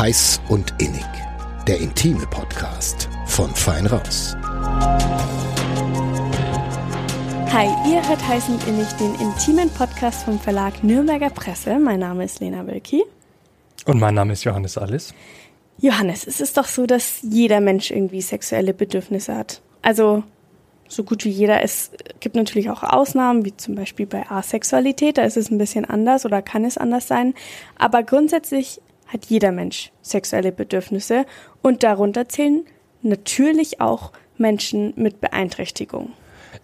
Heiß und Innig. Der intime Podcast von Fein Raus. Hi, ihr hört Heiß und Innig, den intimen Podcast vom Verlag Nürnberger Presse. Mein Name ist Lena Wilki. Und mein Name ist Johannes Alles. Johannes, es ist doch so, dass jeder Mensch irgendwie sexuelle Bedürfnisse hat. Also so gut wie jeder. Es gibt natürlich auch Ausnahmen, wie zum Beispiel bei Asexualität, da ist es ein bisschen anders oder kann es anders sein. Aber grundsätzlich hat jeder Mensch sexuelle Bedürfnisse und darunter zählen natürlich auch Menschen mit Beeinträchtigung.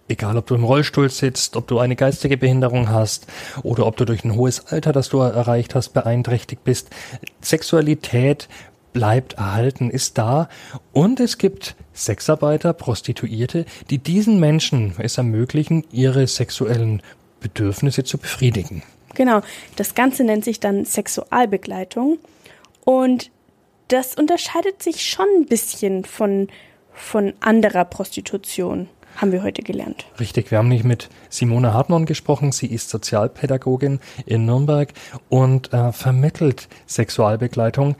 Egal, ob du im Rollstuhl sitzt, ob du eine geistige Behinderung hast oder ob du durch ein hohes Alter, das du erreicht hast, beeinträchtigt bist. Sexualität bleibt erhalten, ist da. Und es gibt Sexarbeiter, Prostituierte, die diesen Menschen es ermöglichen, ihre sexuellen Bedürfnisse zu befriedigen. Genau, das Ganze nennt sich dann Sexualbegleitung. Und das unterscheidet sich schon ein bisschen von, von anderer Prostitution haben wir heute gelernt. Richtig, wir haben nicht mit Simone Hartmann gesprochen. Sie ist Sozialpädagogin in Nürnberg und äh, vermittelt Sexualbegleitung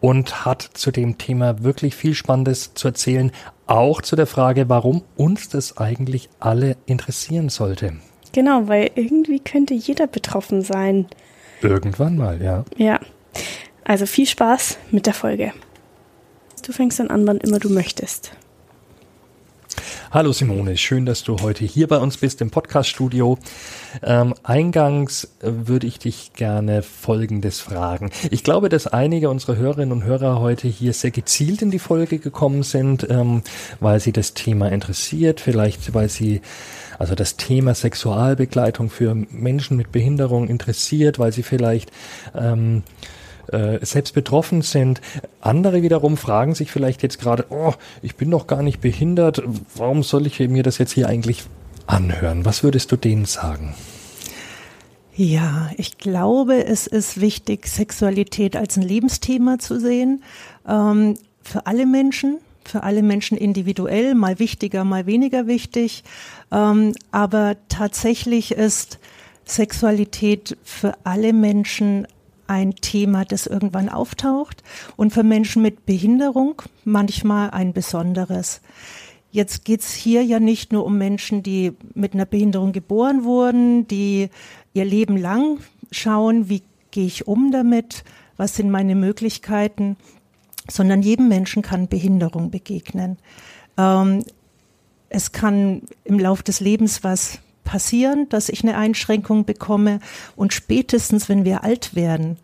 und hat zu dem Thema wirklich viel Spannendes zu erzählen, auch zu der Frage, warum uns das eigentlich alle interessieren sollte. Genau, weil irgendwie könnte jeder betroffen sein. Irgendwann mal, ja. Ja. Also viel Spaß mit der Folge. Du fängst dann an, wann immer du möchtest. Hallo Simone, schön, dass du heute hier bei uns bist im Podcaststudio. Ähm, eingangs würde ich dich gerne Folgendes fragen. Ich glaube, dass einige unserer Hörerinnen und Hörer heute hier sehr gezielt in die Folge gekommen sind, ähm, weil sie das Thema interessiert, vielleicht weil sie also das Thema Sexualbegleitung für Menschen mit Behinderung interessiert, weil sie vielleicht ähm, äh, selbst betroffen sind. Andere wiederum fragen sich vielleicht jetzt gerade, oh, ich bin doch gar nicht behindert, warum soll ich mir das jetzt hier eigentlich anhören? Was würdest du denen sagen? Ja, ich glaube, es ist wichtig, Sexualität als ein Lebensthema zu sehen. Ähm, für alle Menschen, für alle Menschen individuell, mal wichtiger, mal weniger wichtig. Ähm, aber tatsächlich ist Sexualität für alle Menschen ein Thema, das irgendwann auftaucht und für Menschen mit Behinderung manchmal ein besonderes. Jetzt geht's hier ja nicht nur um Menschen, die mit einer Behinderung geboren wurden, die ihr Leben lang schauen, wie gehe ich um damit, was sind meine Möglichkeiten, sondern jedem Menschen kann Behinderung begegnen. Ähm, es kann im Lauf des Lebens was passieren, dass ich eine Einschränkung bekomme. Und spätestens, wenn wir alt werden,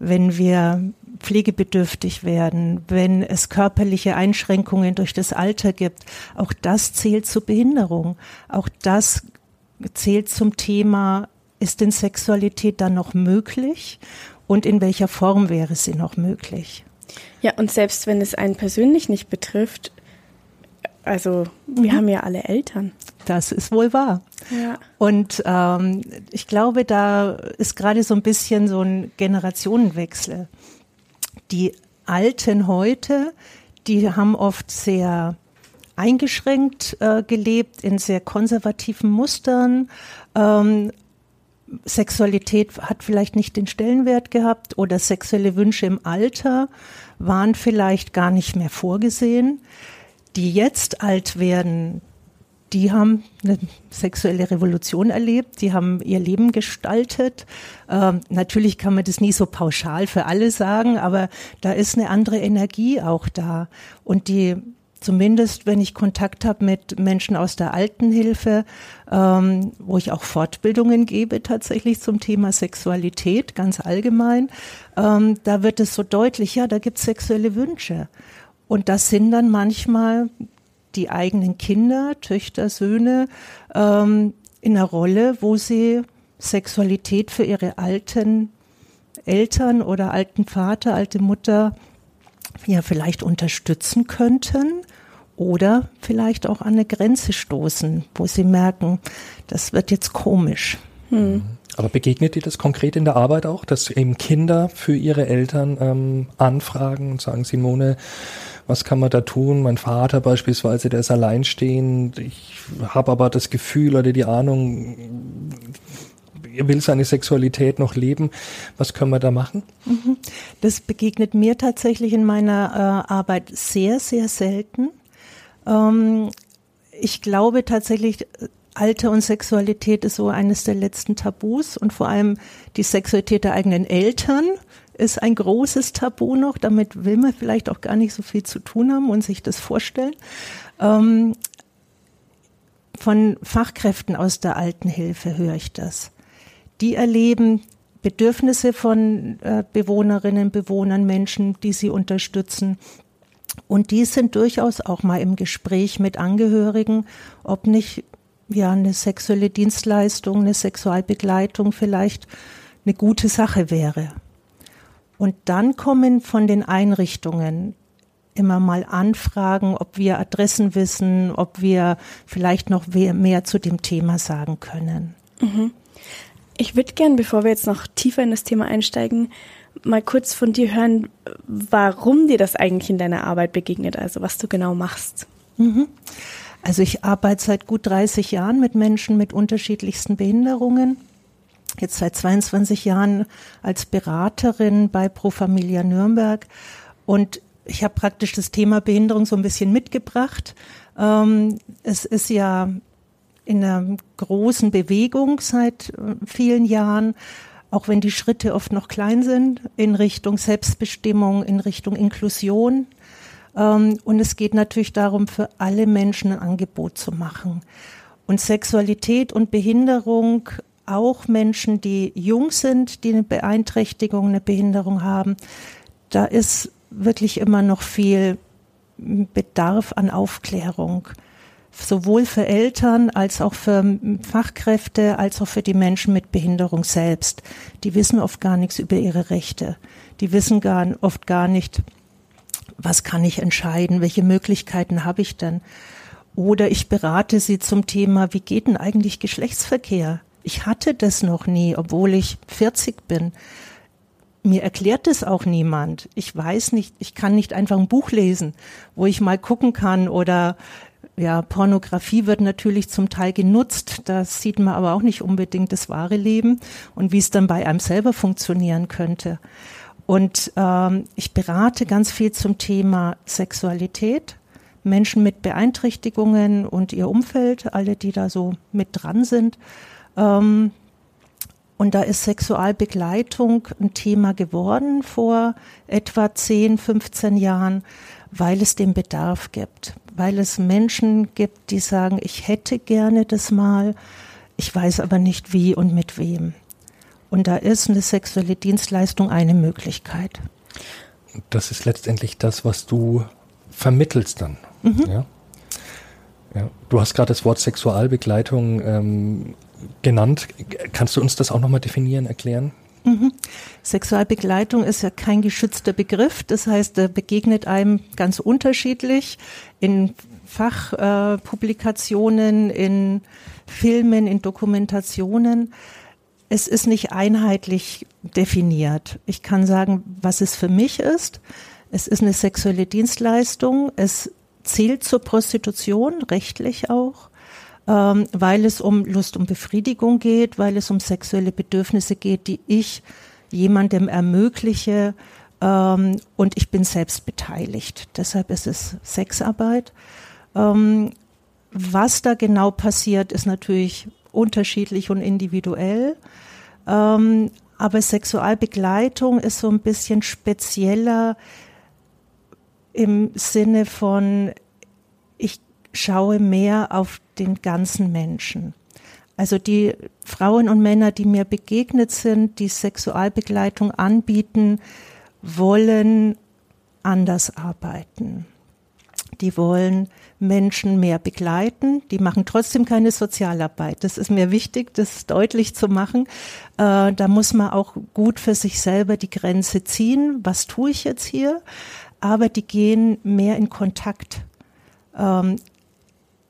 wenn wir pflegebedürftig werden, wenn es körperliche Einschränkungen durch das Alter gibt, auch das zählt zur Behinderung. Auch das zählt zum Thema, ist denn Sexualität dann noch möglich und in welcher Form wäre sie noch möglich? Ja, und selbst wenn es einen persönlich nicht betrifft, also wir mhm. haben ja alle Eltern. Das ist wohl wahr. Ja. Und ähm, ich glaube, da ist gerade so ein bisschen so ein Generationenwechsel. Die Alten heute, die haben oft sehr eingeschränkt äh, gelebt, in sehr konservativen Mustern. Ähm, Sexualität hat vielleicht nicht den Stellenwert gehabt oder sexuelle Wünsche im Alter waren vielleicht gar nicht mehr vorgesehen die jetzt alt werden, die haben eine sexuelle Revolution erlebt, die haben ihr Leben gestaltet. Ähm, natürlich kann man das nie so pauschal für alle sagen, aber da ist eine andere Energie auch da. Und die, zumindest wenn ich Kontakt habe mit Menschen aus der Altenhilfe, ähm, wo ich auch Fortbildungen gebe tatsächlich zum Thema Sexualität, ganz allgemein, ähm, da wird es so deutlich, ja, da gibt es sexuelle Wünsche. Und das sind dann manchmal die eigenen Kinder, Töchter, Söhne ähm, in einer Rolle, wo sie Sexualität für ihre alten Eltern oder alten Vater, alte Mutter ja vielleicht unterstützen könnten oder vielleicht auch an eine Grenze stoßen, wo sie merken, das wird jetzt komisch. Hm. Aber begegnet dir das konkret in der Arbeit auch, dass eben Kinder für ihre Eltern ähm, anfragen und sagen, Simone, was kann man da tun? Mein Vater beispielsweise, der ist alleinstehend. Ich habe aber das Gefühl oder die Ahnung, will seine Sexualität noch leben. Was können wir da machen? Mhm. Das begegnet mir tatsächlich in meiner äh, Arbeit sehr, sehr selten. Ähm, ich glaube tatsächlich, Alter und Sexualität ist so eines der letzten Tabus und vor allem die Sexualität der eigenen Eltern ist ein großes Tabu noch. Damit will man vielleicht auch gar nicht so viel zu tun haben und sich das vorstellen. Ähm, von Fachkräften aus der Altenhilfe höre ich das. Die erleben Bedürfnisse von äh, Bewohnerinnen, Bewohnern, Menschen, die sie unterstützen. Und die sind durchaus auch mal im Gespräch mit Angehörigen, ob nicht ja eine sexuelle Dienstleistung, eine Sexualbegleitung vielleicht eine gute Sache wäre. Und dann kommen von den Einrichtungen immer mal Anfragen, ob wir Adressen wissen, ob wir vielleicht noch mehr zu dem Thema sagen können. Mhm. Ich würde gern, bevor wir jetzt noch tiefer in das Thema einsteigen, mal kurz von dir hören, warum dir das eigentlich in deiner Arbeit begegnet, also was du genau machst. Mhm. Also ich arbeite seit gut 30 Jahren mit Menschen mit unterschiedlichsten Behinderungen. Jetzt seit 22 Jahren als Beraterin bei Pro Familia Nürnberg. Und ich habe praktisch das Thema Behinderung so ein bisschen mitgebracht. Ähm, es ist ja in einer großen Bewegung seit äh, vielen Jahren, auch wenn die Schritte oft noch klein sind, in Richtung Selbstbestimmung, in Richtung Inklusion. Ähm, und es geht natürlich darum, für alle Menschen ein Angebot zu machen. Und Sexualität und Behinderung, auch Menschen, die jung sind, die eine Beeinträchtigung, eine Behinderung haben, da ist wirklich immer noch viel Bedarf an Aufklärung. Sowohl für Eltern als auch für Fachkräfte, als auch für die Menschen mit Behinderung selbst. Die wissen oft gar nichts über ihre Rechte. Die wissen gar, oft gar nicht, was kann ich entscheiden, welche Möglichkeiten habe ich denn. Oder ich berate sie zum Thema, wie geht denn eigentlich Geschlechtsverkehr? Ich hatte das noch nie, obwohl ich 40 bin mir erklärt es auch niemand. Ich weiß nicht, ich kann nicht einfach ein Buch lesen, wo ich mal gucken kann oder ja, Pornografie wird natürlich zum Teil genutzt. Das sieht man aber auch nicht unbedingt das wahre Leben und wie es dann bei einem selber funktionieren könnte. Und ähm, ich berate ganz viel zum Thema Sexualität, Menschen mit Beeinträchtigungen und ihr Umfeld, alle, die da so mit dran sind. Ähm, und da ist Sexualbegleitung ein Thema geworden vor etwa 10, 15 Jahren, weil es den Bedarf gibt, weil es Menschen gibt, die sagen, ich hätte gerne das mal, ich weiß aber nicht wie und mit wem. Und da ist eine sexuelle Dienstleistung eine Möglichkeit. Das ist letztendlich das, was du vermittelst dann. Mhm. Ja? Ja. Du hast gerade das Wort Sexualbegleitung ähm, genannt. Kannst du uns das auch nochmal definieren, erklären? Mhm. Sexualbegleitung ist ja kein geschützter Begriff. Das heißt, er begegnet einem ganz unterschiedlich in Fachpublikationen, äh, in Filmen, in Dokumentationen. Es ist nicht einheitlich definiert. Ich kann sagen, was es für mich ist. Es ist eine sexuelle Dienstleistung. Es zählt zur Prostitution, rechtlich auch ähm, weil es um Lust und Befriedigung geht, weil es um sexuelle Bedürfnisse geht, die ich jemandem ermögliche ähm, und ich bin selbst beteiligt. Deshalb ist es Sexarbeit. Ähm, was da genau passiert, ist natürlich unterschiedlich und individuell. Ähm, aber Sexualbegleitung ist so ein bisschen spezieller im Sinne von, ich schaue mehr auf den ganzen Menschen. Also die Frauen und Männer, die mir begegnet sind, die Sexualbegleitung anbieten, wollen anders arbeiten. Die wollen Menschen mehr begleiten. Die machen trotzdem keine Sozialarbeit. Das ist mir wichtig, das deutlich zu machen. Äh, da muss man auch gut für sich selber die Grenze ziehen. Was tue ich jetzt hier? Aber die gehen mehr in Kontakt. Ähm,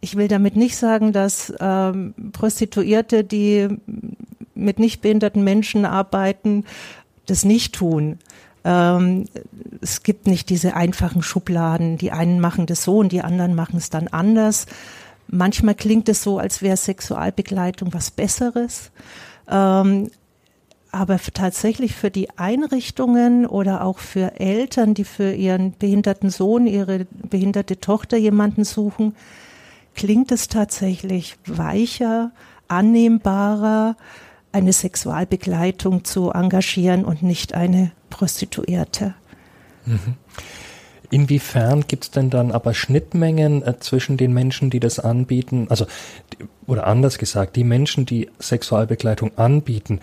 ich will damit nicht sagen, dass ähm, Prostituierte, die mit nicht behinderten Menschen arbeiten, das nicht tun. Ähm, es gibt nicht diese einfachen Schubladen. Die einen machen das so und die anderen machen es dann anders. Manchmal klingt es so, als wäre Sexualbegleitung was Besseres. Ähm, aber tatsächlich für die Einrichtungen oder auch für Eltern, die für ihren behinderten Sohn, ihre behinderte Tochter jemanden suchen, klingt es tatsächlich weicher, annehmbarer, eine Sexualbegleitung zu engagieren und nicht eine Prostituierte. Mhm. Inwiefern gibt es denn dann aber Schnittmengen äh, zwischen den Menschen, die das anbieten, also oder anders gesagt, die Menschen, die Sexualbegleitung anbieten,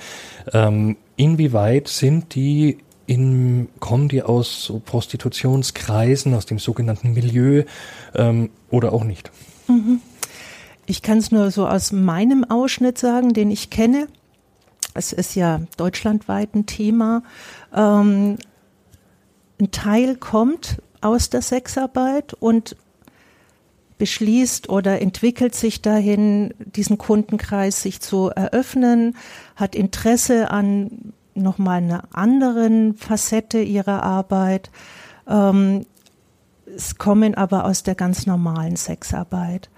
ähm, inwieweit sind die in, kommen die aus so Prostitutionskreisen, aus dem sogenannten Milieu ähm, oder auch nicht? Mhm. Ich kann es nur so aus meinem Ausschnitt sagen, den ich kenne. Es ist ja deutschlandweit ein Thema. Ähm, ein Teil kommt aus der Sexarbeit und beschließt oder entwickelt sich dahin, diesen Kundenkreis sich zu eröffnen, hat Interesse an nochmal einer anderen Facette ihrer Arbeit. Ähm, es kommen aber aus der ganz normalen Sexarbeit,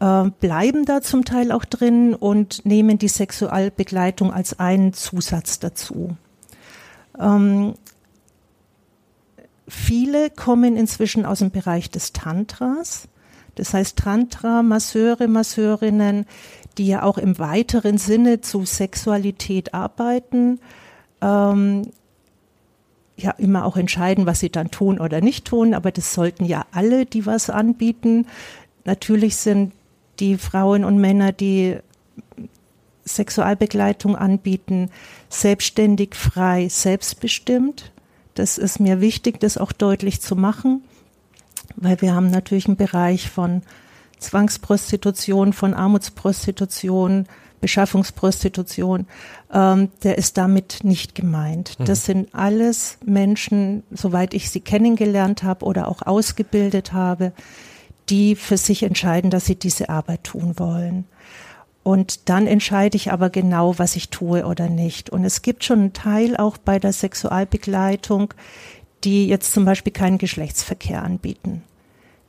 äh, bleiben da zum Teil auch drin und nehmen die Sexualbegleitung als einen Zusatz dazu. Ähm, Viele kommen inzwischen aus dem Bereich des Tantras. Das heißt Tantra, Masseure, Masseurinnen, die ja auch im weiteren Sinne zu Sexualität arbeiten, ähm, ja immer auch entscheiden, was sie dann tun oder nicht tun, aber das sollten ja alle, die was anbieten. Natürlich sind die Frauen und Männer, die Sexualbegleitung anbieten, selbstständig, frei, selbstbestimmt. Das ist mir wichtig, das auch deutlich zu machen, weil wir haben natürlich einen Bereich von Zwangsprostitution, von Armutsprostitution, Beschaffungsprostitution, ähm, der ist damit nicht gemeint. Mhm. Das sind alles Menschen, soweit ich sie kennengelernt habe oder auch ausgebildet habe, die für sich entscheiden, dass sie diese Arbeit tun wollen. Und dann entscheide ich aber genau, was ich tue oder nicht. Und es gibt schon einen Teil auch bei der Sexualbegleitung, die jetzt zum Beispiel keinen Geschlechtsverkehr anbieten.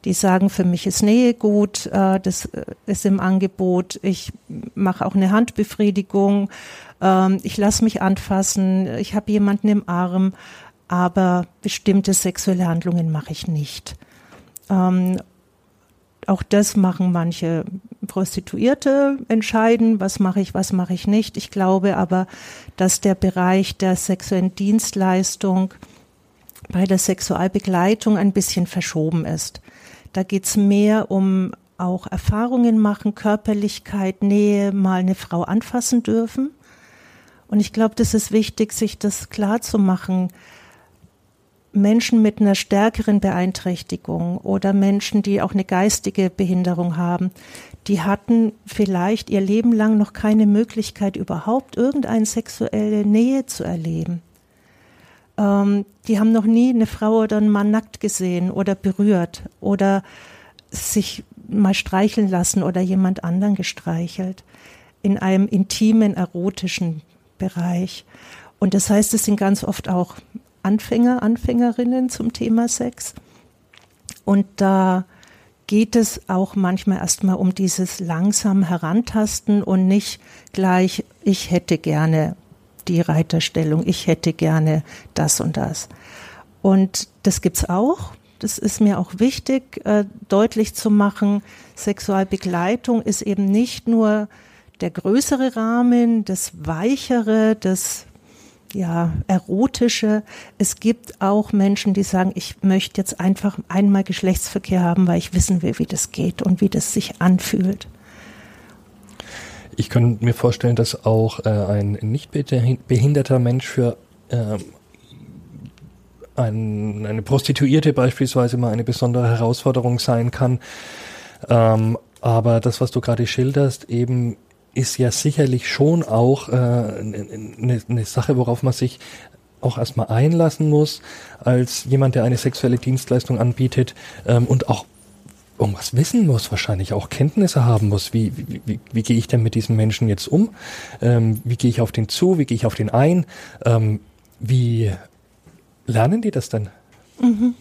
Die sagen, für mich ist Nähe gut, äh, das äh, ist im Angebot, ich mache auch eine Handbefriedigung, ähm, ich lasse mich anfassen, ich habe jemanden im Arm, aber bestimmte sexuelle Handlungen mache ich nicht. Auch das machen manche Prostituierte entscheiden, was mache ich, was mache ich nicht. Ich glaube aber, dass der Bereich der sexuellen Dienstleistung bei der Sexualbegleitung ein bisschen verschoben ist. Da geht's mehr um auch Erfahrungen machen, Körperlichkeit, Nähe, mal eine Frau anfassen dürfen. Und ich glaube, das ist wichtig, sich das klar zu machen, Menschen mit einer stärkeren Beeinträchtigung oder Menschen, die auch eine geistige Behinderung haben, die hatten vielleicht ihr Leben lang noch keine Möglichkeit, überhaupt irgendeine sexuelle Nähe zu erleben. Ähm, die haben noch nie eine Frau oder einen Mann nackt gesehen oder berührt oder sich mal streicheln lassen oder jemand anderen gestreichelt in einem intimen, erotischen Bereich. Und das heißt, es sind ganz oft auch Anfänger, Anfängerinnen zum Thema Sex. Und da geht es auch manchmal erstmal um dieses langsam Herantasten und nicht gleich, ich hätte gerne die Reiterstellung, ich hätte gerne das und das. Und das gibt's auch. Das ist mir auch wichtig, äh, deutlich zu machen. Sexualbegleitung ist eben nicht nur der größere Rahmen, das weichere, das ja, erotische. Es gibt auch Menschen, die sagen, ich möchte jetzt einfach einmal Geschlechtsverkehr haben, weil ich wissen will, wie das geht und wie das sich anfühlt. Ich könnte mir vorstellen, dass auch äh, ein nicht behinderter Mensch für äh, ein, eine Prostituierte beispielsweise mal eine besondere Herausforderung sein kann. Ähm, aber das, was du gerade schilderst, eben ist ja sicherlich schon auch eine äh, ne, ne Sache, worauf man sich auch erstmal einlassen muss, als jemand, der eine sexuelle Dienstleistung anbietet ähm, und auch irgendwas wissen muss, wahrscheinlich auch Kenntnisse haben muss. Wie, wie, wie, wie gehe ich denn mit diesem Menschen jetzt um? Ähm, wie gehe ich auf den zu? Wie gehe ich auf den ein? Ähm, wie lernen die das denn? Mhm.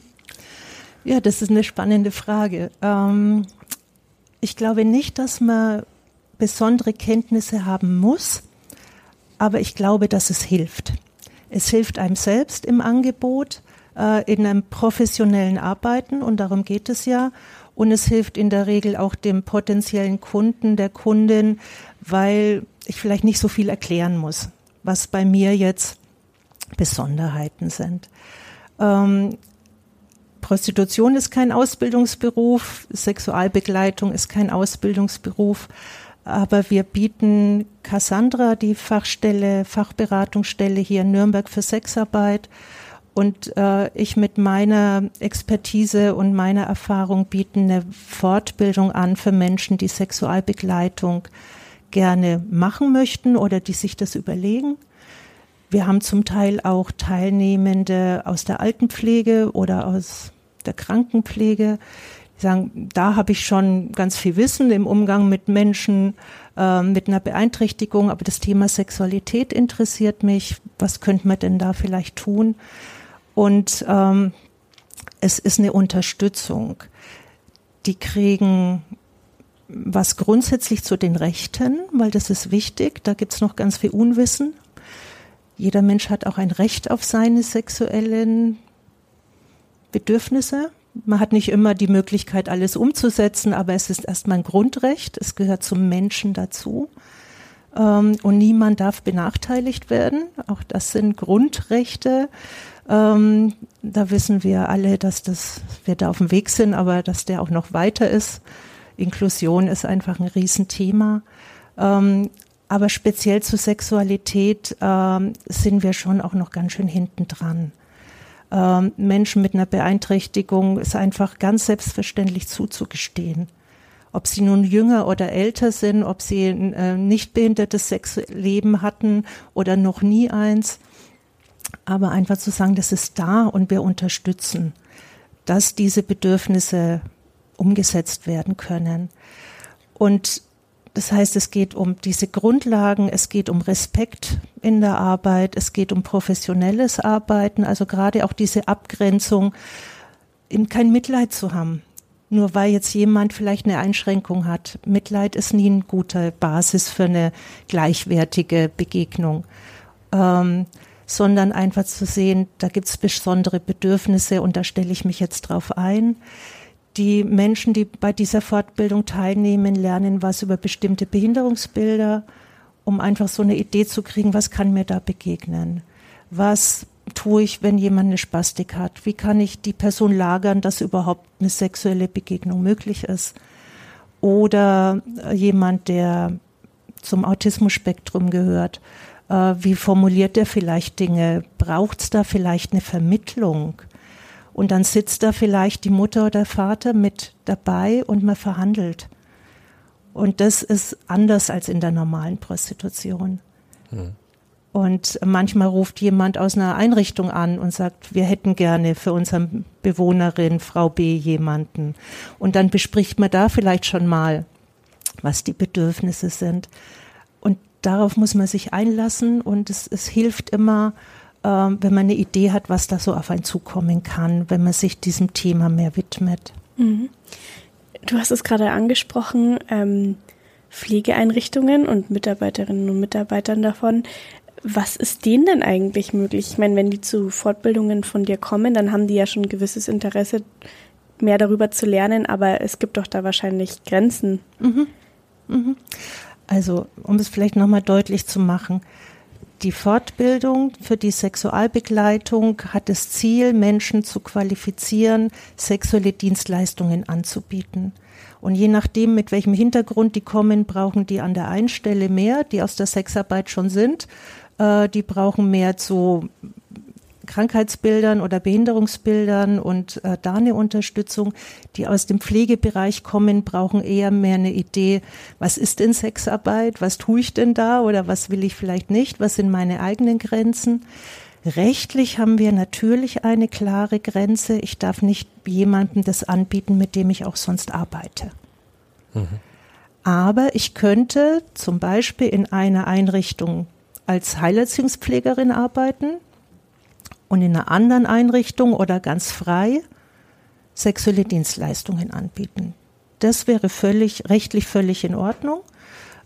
Ja, das ist eine spannende Frage. Ähm, ich glaube nicht, dass man besondere Kenntnisse haben muss, aber ich glaube, dass es hilft. Es hilft einem selbst im Angebot, äh, in einem professionellen Arbeiten und darum geht es ja. Und es hilft in der Regel auch dem potenziellen Kunden, der Kundin, weil ich vielleicht nicht so viel erklären muss, was bei mir jetzt Besonderheiten sind. Ähm, Prostitution ist kein Ausbildungsberuf, Sexualbegleitung ist kein Ausbildungsberuf, aber wir bieten Cassandra, die Fachstelle, Fachberatungsstelle hier in Nürnberg für Sexarbeit, und äh, ich mit meiner Expertise und meiner Erfahrung bieten eine Fortbildung an für Menschen, die Sexualbegleitung gerne machen möchten oder die sich das überlegen. Wir haben zum Teil auch Teilnehmende aus der Altenpflege oder aus der Krankenpflege. Sagen, da habe ich schon ganz viel Wissen im Umgang mit Menschen äh, mit einer Beeinträchtigung, aber das Thema Sexualität interessiert mich. Was könnte man denn da vielleicht tun? Und ähm, es ist eine Unterstützung. Die kriegen was grundsätzlich zu den Rechten, weil das ist wichtig. Da gibt's noch ganz viel Unwissen. Jeder Mensch hat auch ein Recht auf seine sexuellen Bedürfnisse. Man hat nicht immer die Möglichkeit, alles umzusetzen, aber es ist erstmal ein Grundrecht. Es gehört zum Menschen dazu. Ähm, und niemand darf benachteiligt werden. Auch das sind Grundrechte. Ähm, da wissen wir alle, dass das, wir da auf dem Weg sind, aber dass der auch noch weiter ist. Inklusion ist einfach ein Riesenthema. Ähm, aber speziell zu Sexualität sind wir schon auch noch ganz schön hinten dran. Ähm, Menschen mit einer Beeinträchtigung ist einfach ganz selbstverständlich zuzugestehen. Ob sie nun jünger oder älter sind, ob sie ein äh, nicht behindertes Sexleben hatten oder noch nie eins, aber einfach zu sagen, das ist da und wir unterstützen, dass diese Bedürfnisse umgesetzt werden können. Und das heißt, es geht um diese Grundlagen, es geht um Respekt in der Arbeit, es geht um professionelles Arbeiten, also gerade auch diese Abgrenzung, eben kein Mitleid zu haben. Nur weil jetzt jemand vielleicht eine Einschränkung hat. Mitleid ist nie eine gute Basis für eine gleichwertige Begegnung. Ähm, sondern einfach zu sehen, da gibt es besondere Bedürfnisse und da stelle ich mich jetzt drauf ein. Die Menschen, die bei dieser Fortbildung teilnehmen, lernen was über bestimmte Behinderungsbilder, um einfach so eine Idee zu kriegen, was kann mir da begegnen? Was tue ich, wenn jemand eine Spastik hat? Wie kann ich die Person lagern, dass überhaupt eine sexuelle Begegnung möglich ist? Oder jemand, der zum Autismus-Spektrum gehört, äh, wie formuliert er vielleicht Dinge? Braucht es da vielleicht eine Vermittlung? Und dann sitzt da vielleicht die Mutter oder der Vater mit dabei und man verhandelt. Und das ist anders als in der normalen Prostitution. Hm. Und manchmal ruft jemand aus einer Einrichtung an und sagt, wir hätten gerne für unsere Bewohnerin Frau B jemanden. Und dann bespricht man da vielleicht schon mal, was die Bedürfnisse sind darauf muss man sich einlassen und es, es hilft immer, äh, wenn man eine Idee hat, was da so auf einen zukommen kann, wenn man sich diesem Thema mehr widmet. Mhm. Du hast es gerade angesprochen, ähm, Pflegeeinrichtungen und Mitarbeiterinnen und Mitarbeitern davon. Was ist denen denn eigentlich möglich? Ich meine, wenn die zu Fortbildungen von dir kommen, dann haben die ja schon ein gewisses Interesse, mehr darüber zu lernen, aber es gibt doch da wahrscheinlich Grenzen. Mhm. Mhm. Also, um es vielleicht nochmal deutlich zu machen, die Fortbildung für die Sexualbegleitung hat das Ziel, Menschen zu qualifizieren, sexuelle Dienstleistungen anzubieten. Und je nachdem, mit welchem Hintergrund die kommen, brauchen die an der einen Stelle mehr, die aus der Sexarbeit schon sind. Äh, die brauchen mehr zu Krankheitsbildern oder Behinderungsbildern und äh, da eine Unterstützung. Die aus dem Pflegebereich kommen, brauchen eher mehr eine Idee, was ist denn Sexarbeit, was tue ich denn da oder was will ich vielleicht nicht, was sind meine eigenen Grenzen. Rechtlich haben wir natürlich eine klare Grenze. Ich darf nicht jemandem das anbieten, mit dem ich auch sonst arbeite. Mhm. Aber ich könnte zum Beispiel in einer Einrichtung als Heilerziehungspflegerin arbeiten und in einer anderen Einrichtung oder ganz frei sexuelle Dienstleistungen anbieten. Das wäre völlig, rechtlich völlig in Ordnung,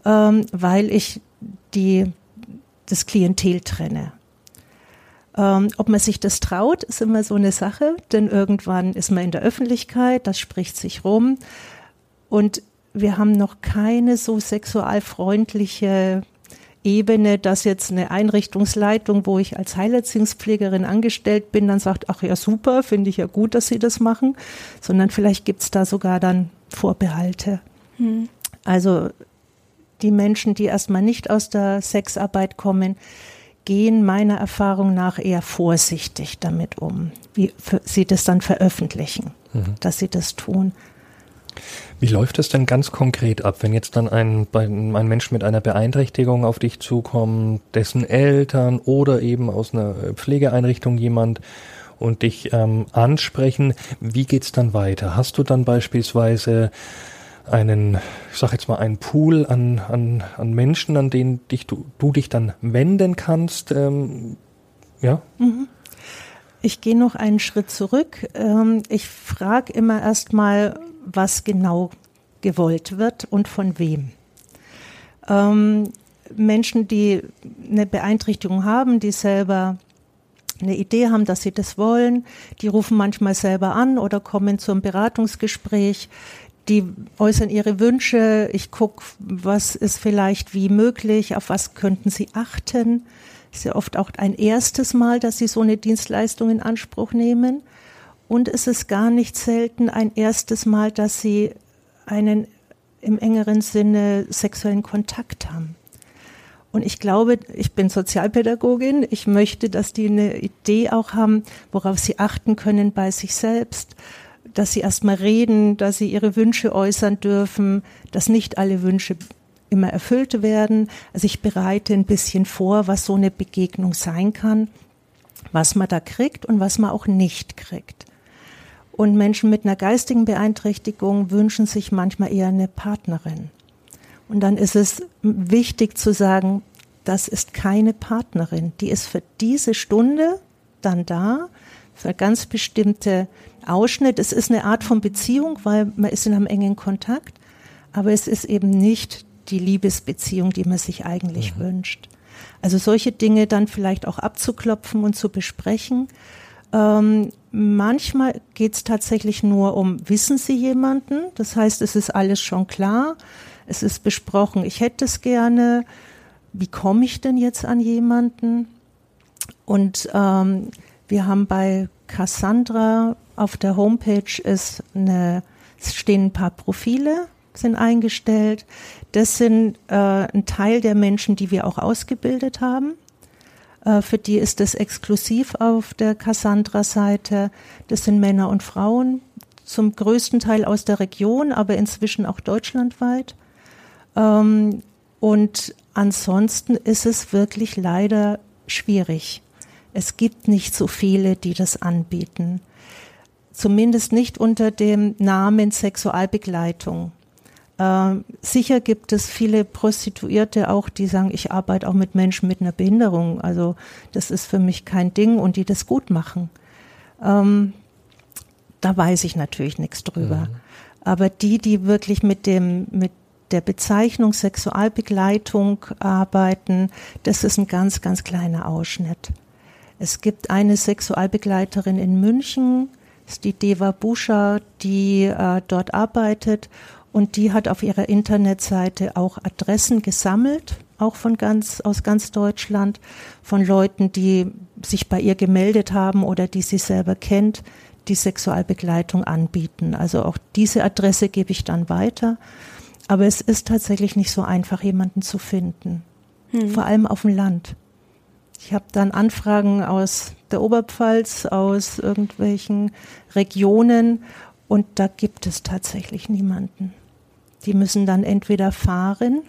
ähm, weil ich die das Klientel trenne. Ähm, ob man sich das traut, ist immer so eine Sache, denn irgendwann ist man in der Öffentlichkeit, das spricht sich rum. Und wir haben noch keine so sexualfreundliche Ebene, dass jetzt eine Einrichtungsleitung, wo ich als Heilerziehungspflegerin angestellt bin, dann sagt, ach ja, super, finde ich ja gut, dass Sie das machen, sondern vielleicht gibt es da sogar dann Vorbehalte. Hm. Also die Menschen, die erstmal nicht aus der Sexarbeit kommen, gehen meiner Erfahrung nach eher vorsichtig damit um, wie sie das dann veröffentlichen, mhm. dass sie das tun. Wie läuft es denn ganz konkret ab, wenn jetzt dann ein, ein Mensch mit einer Beeinträchtigung auf dich zukommt, dessen Eltern oder eben aus einer Pflegeeinrichtung jemand und dich ähm, ansprechen? Wie geht's dann weiter? Hast du dann beispielsweise einen, ich sag jetzt mal, einen Pool an, an, an Menschen, an denen dich, du, du dich dann wenden kannst? Ähm, ja? Mhm. Ich gehe noch einen Schritt zurück. Ähm, ich frage immer erstmal, was genau gewollt wird und von wem. Ähm, Menschen, die eine Beeinträchtigung haben, die selber eine Idee haben, dass sie das wollen, die rufen manchmal selber an oder kommen zum Beratungsgespräch, die äußern ihre Wünsche, ich gucke, was ist vielleicht wie möglich, auf was könnten sie achten. Ist ja oft auch ein erstes Mal, dass sie so eine Dienstleistung in Anspruch nehmen. Und es ist gar nicht selten ein erstes Mal, dass sie einen im engeren Sinne sexuellen Kontakt haben. Und ich glaube, ich bin Sozialpädagogin. Ich möchte, dass die eine Idee auch haben, worauf sie achten können bei sich selbst, dass sie erstmal reden, dass sie ihre Wünsche äußern dürfen, dass nicht alle Wünsche immer erfüllt werden. Also ich bereite ein bisschen vor, was so eine Begegnung sein kann, was man da kriegt und was man auch nicht kriegt. Und Menschen mit einer geistigen Beeinträchtigung wünschen sich manchmal eher eine Partnerin. Und dann ist es wichtig zu sagen, das ist keine Partnerin. Die ist für diese Stunde dann da, für ganz bestimmte Ausschnitt. Es ist eine Art von Beziehung, weil man ist in einem engen Kontakt, aber es ist eben nicht die Liebesbeziehung, die man sich eigentlich mhm. wünscht. Also solche Dinge dann vielleicht auch abzuklopfen und zu besprechen ähm, manchmal geht es tatsächlich nur um, wissen Sie jemanden? Das heißt, es ist alles schon klar, es ist besprochen, ich hätte es gerne, wie komme ich denn jetzt an jemanden? Und ähm, wir haben bei Cassandra auf der Homepage ist eine, stehen ein paar Profile, sind eingestellt. Das sind äh, ein Teil der Menschen, die wir auch ausgebildet haben. Äh, für die ist es exklusiv auf der Cassandra-Seite. Das sind Männer und Frauen, zum größten Teil aus der Region, aber inzwischen auch deutschlandweit. Ähm, und ansonsten ist es wirklich leider schwierig. Es gibt nicht so viele, die das anbieten. Zumindest nicht unter dem Namen Sexualbegleitung. Ähm, sicher gibt es viele Prostituierte auch, die sagen, ich arbeite auch mit Menschen mit einer Behinderung. Also das ist für mich kein Ding und die das gut machen. Ähm, da weiß ich natürlich nichts drüber. Mhm. Aber die, die wirklich mit dem, mit der Bezeichnung Sexualbegleitung arbeiten, das ist ein ganz, ganz kleiner Ausschnitt. Es gibt eine Sexualbegleiterin in München, ist die Deva Buscher, die äh, dort arbeitet und die hat auf ihrer Internetseite auch Adressen gesammelt, auch von ganz, aus ganz Deutschland, von Leuten, die sich bei ihr gemeldet haben oder die sie selber kennt, die Sexualbegleitung anbieten. Also auch diese Adresse gebe ich dann weiter. Aber es ist tatsächlich nicht so einfach, jemanden zu finden. Hm. Vor allem auf dem Land. Ich habe dann Anfragen aus der Oberpfalz, aus irgendwelchen Regionen und da gibt es tatsächlich niemanden. Die müssen dann entweder fahren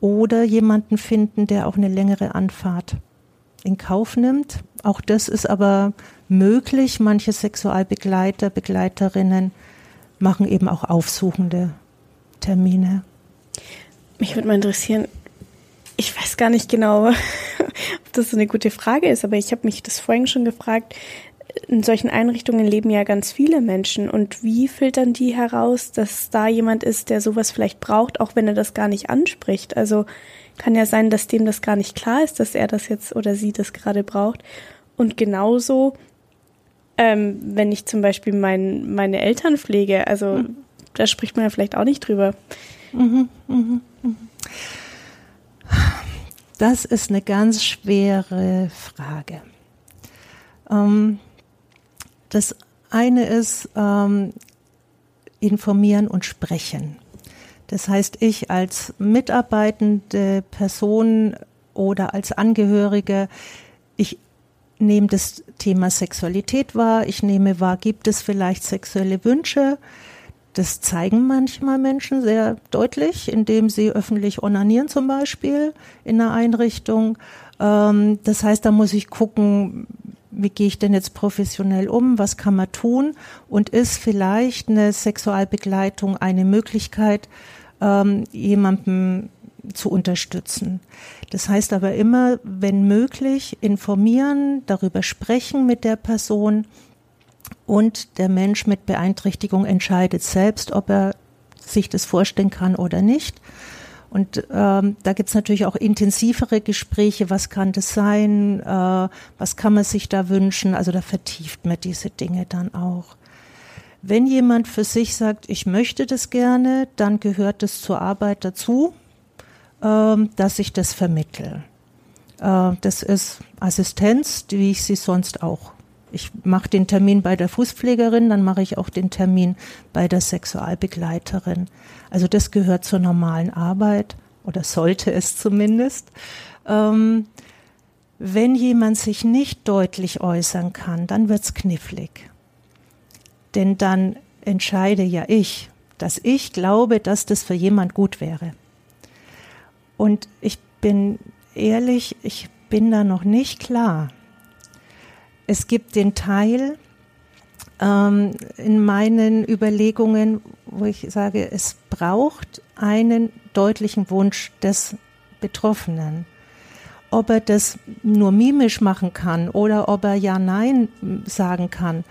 oder jemanden finden, der auch eine längere Anfahrt in Kauf nimmt. Auch das ist aber möglich. Manche Sexualbegleiter, Begleiterinnen machen eben auch aufsuchende Termine. Mich würde mal interessieren, ich weiß gar nicht genau, ob das eine gute Frage ist, aber ich habe mich das vorhin schon gefragt. In solchen Einrichtungen leben ja ganz viele Menschen. Und wie filtern die heraus, dass da jemand ist, der sowas vielleicht braucht, auch wenn er das gar nicht anspricht? Also kann ja sein, dass dem das gar nicht klar ist, dass er das jetzt oder sie das gerade braucht. Und genauso, ähm, wenn ich zum Beispiel mein, meine Eltern pflege, also mhm. da spricht man ja vielleicht auch nicht drüber. Mhm, mh, mh. Das ist eine ganz schwere Frage. Ähm, das eine ist ähm, informieren und sprechen. Das heißt, ich als mitarbeitende Person oder als Angehörige, ich nehme das Thema Sexualität wahr, ich nehme wahr, gibt es vielleicht sexuelle Wünsche, das zeigen manchmal Menschen sehr deutlich, indem sie öffentlich onanieren zum Beispiel in einer Einrichtung. Ähm, das heißt, da muss ich gucken, wie gehe ich denn jetzt professionell um, was kann man tun und ist vielleicht eine Sexualbegleitung eine Möglichkeit, ähm, jemanden zu unterstützen. Das heißt aber immer, wenn möglich, informieren, darüber sprechen mit der Person, und der Mensch mit Beeinträchtigung entscheidet selbst, ob er sich das vorstellen kann oder nicht. Und ähm, da gibt's natürlich auch intensivere Gespräche, was kann das sein, äh, was kann man sich da wünschen, also da vertieft man diese Dinge dann auch. Wenn jemand für sich sagt, ich möchte das gerne, dann gehört es zur Arbeit dazu, ähm, dass ich das vermittel. Äh, das ist Assistenz, wie ich sie sonst auch ich mache den Termin bei der Fußpflegerin, dann mache ich auch den Termin bei der Sexualbegleiterin. Also das gehört zur normalen Arbeit oder sollte es zumindest. Ähm, wenn jemand sich nicht deutlich äußern kann, dann wird's knifflig. Denn dann entscheide ja ich, dass ich glaube, dass das für jemand gut wäre. Und ich bin ehrlich, ich bin da noch nicht klar. Es gibt den Teil ähm, in meinen Überlegungen, wo ich sage, es braucht einen deutlichen Wunsch des Betroffenen. Ob er das nur mimisch machen kann oder ob er ja, nein sagen kann.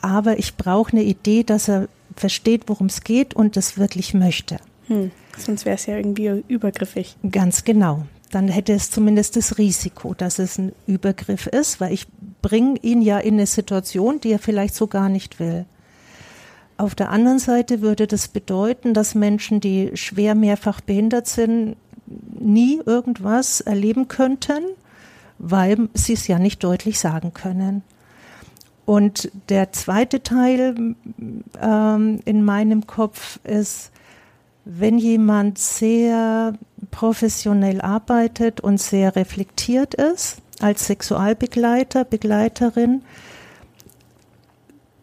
Aber ich brauche eine Idee, dass er versteht, worum es geht und das wirklich möchte. Hm, sonst wäre es ja irgendwie übergriffig. Ganz genau dann hätte es zumindest das Risiko, dass es ein Übergriff ist, weil ich bringe ihn ja in eine Situation, die er vielleicht so gar nicht will. Auf der anderen Seite würde das bedeuten, dass Menschen, die schwer mehrfach behindert sind, nie irgendwas erleben könnten, weil sie es ja nicht deutlich sagen können. Und der zweite Teil ähm, in meinem Kopf ist, wenn jemand sehr professionell arbeitet und sehr reflektiert ist, als Sexualbegleiter, Begleiterin,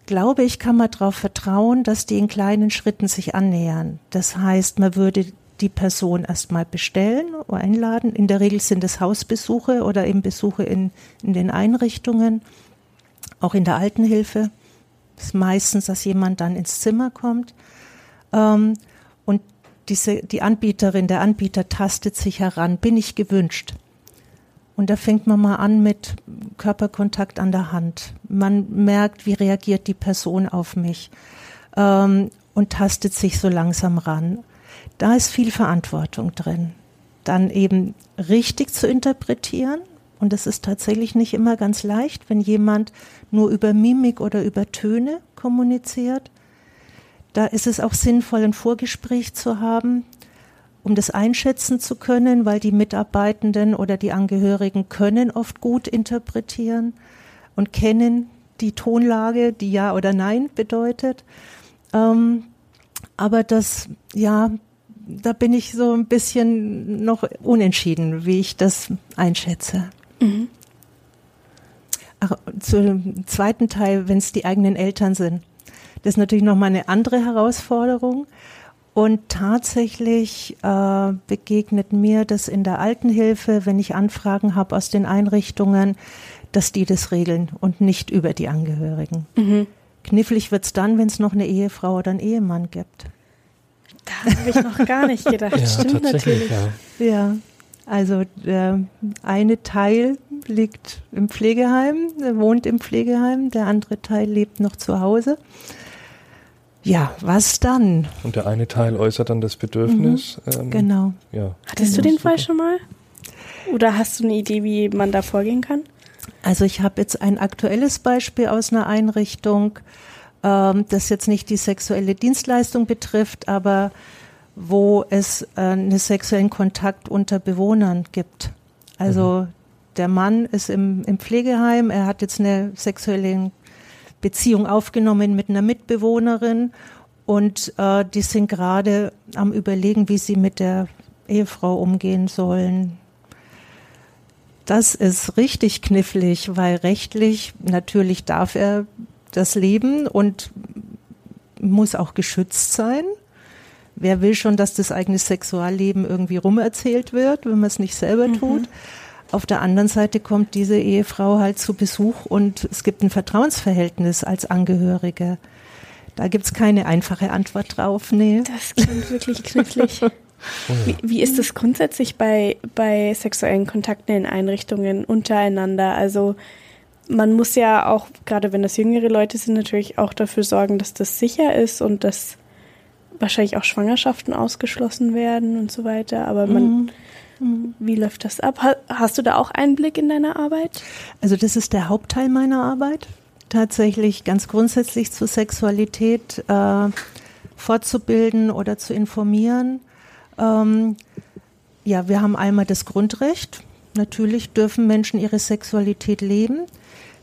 glaube ich, kann man darauf vertrauen, dass die in kleinen Schritten sich annähern. Das heißt, man würde die Person erstmal bestellen oder einladen. In der Regel sind es Hausbesuche oder eben Besuche in, in den Einrichtungen, auch in der Altenhilfe. Das ist meistens, dass jemand dann ins Zimmer kommt. Ähm, diese, die Anbieterin, der Anbieter tastet sich heran, bin ich gewünscht? Und da fängt man mal an mit Körperkontakt an der Hand. Man merkt, wie reagiert die Person auf mich ähm, und tastet sich so langsam ran. Da ist viel Verantwortung drin. Dann eben richtig zu interpretieren. Und das ist tatsächlich nicht immer ganz leicht, wenn jemand nur über Mimik oder über Töne kommuniziert. Da ist es auch sinnvoll, ein Vorgespräch zu haben, um das einschätzen zu können, weil die Mitarbeitenden oder die Angehörigen können oft gut interpretieren und kennen die Tonlage, die Ja oder Nein bedeutet. Ähm, aber das, ja, da bin ich so ein bisschen noch unentschieden, wie ich das einschätze. Mhm. Ach, zum zweiten Teil, wenn es die eigenen Eltern sind. Das ist natürlich nochmal eine andere Herausforderung. Und tatsächlich äh, begegnet mir das in der Altenhilfe, wenn ich Anfragen habe aus den Einrichtungen, dass die das regeln und nicht über die Angehörigen. Mhm. Knifflig wird's dann, wenn es noch eine Ehefrau oder einen Ehemann gibt. Da habe ich noch gar nicht gedacht. ja, Stimmt natürlich. Ja. ja, also der eine Teil liegt im Pflegeheim, wohnt im Pflegeheim, der andere Teil lebt noch zu Hause. Ja, was dann? Und der eine Teil äußert dann das Bedürfnis. Mhm, ähm, genau. Ja. Hattest du den Fall schon mal? Oder hast du eine Idee, wie man da vorgehen kann? Also ich habe jetzt ein aktuelles Beispiel aus einer Einrichtung, ähm, das jetzt nicht die sexuelle Dienstleistung betrifft, aber wo es äh, einen sexuellen Kontakt unter Bewohnern gibt. Also mhm. der Mann ist im, im Pflegeheim, er hat jetzt eine sexuelle Beziehung aufgenommen mit einer Mitbewohnerin und äh, die sind gerade am Überlegen, wie sie mit der Ehefrau umgehen sollen. Das ist richtig knifflig, weil rechtlich natürlich darf er das leben und muss auch geschützt sein. Wer will schon, dass das eigene Sexualleben irgendwie rumerzählt wird, wenn man es nicht selber mhm. Auf der anderen Seite kommt diese Ehefrau halt zu Besuch und es gibt ein Vertrauensverhältnis als Angehörige. Da gibt es keine einfache Antwort drauf. Nee. Das klingt wirklich knifflig. Wie, wie, ist es grundsätzlich bei, bei sexuellen Kontakten in Einrichtungen untereinander? Also man muss ja auch, gerade wenn das jüngere Leute sind, natürlich auch dafür sorgen, dass das sicher ist und dass wahrscheinlich auch Schwangerschaften ausgeschlossen werden und so weiter. Aber man, mhm. Wie läuft das ab? Hast du da auch Einblick in deine Arbeit? Also das ist der Hauptteil meiner Arbeit, tatsächlich ganz grundsätzlich zur Sexualität äh, fortzubilden oder zu informieren. Ähm, ja, wir haben einmal das Grundrecht. Natürlich dürfen Menschen ihre Sexualität leben.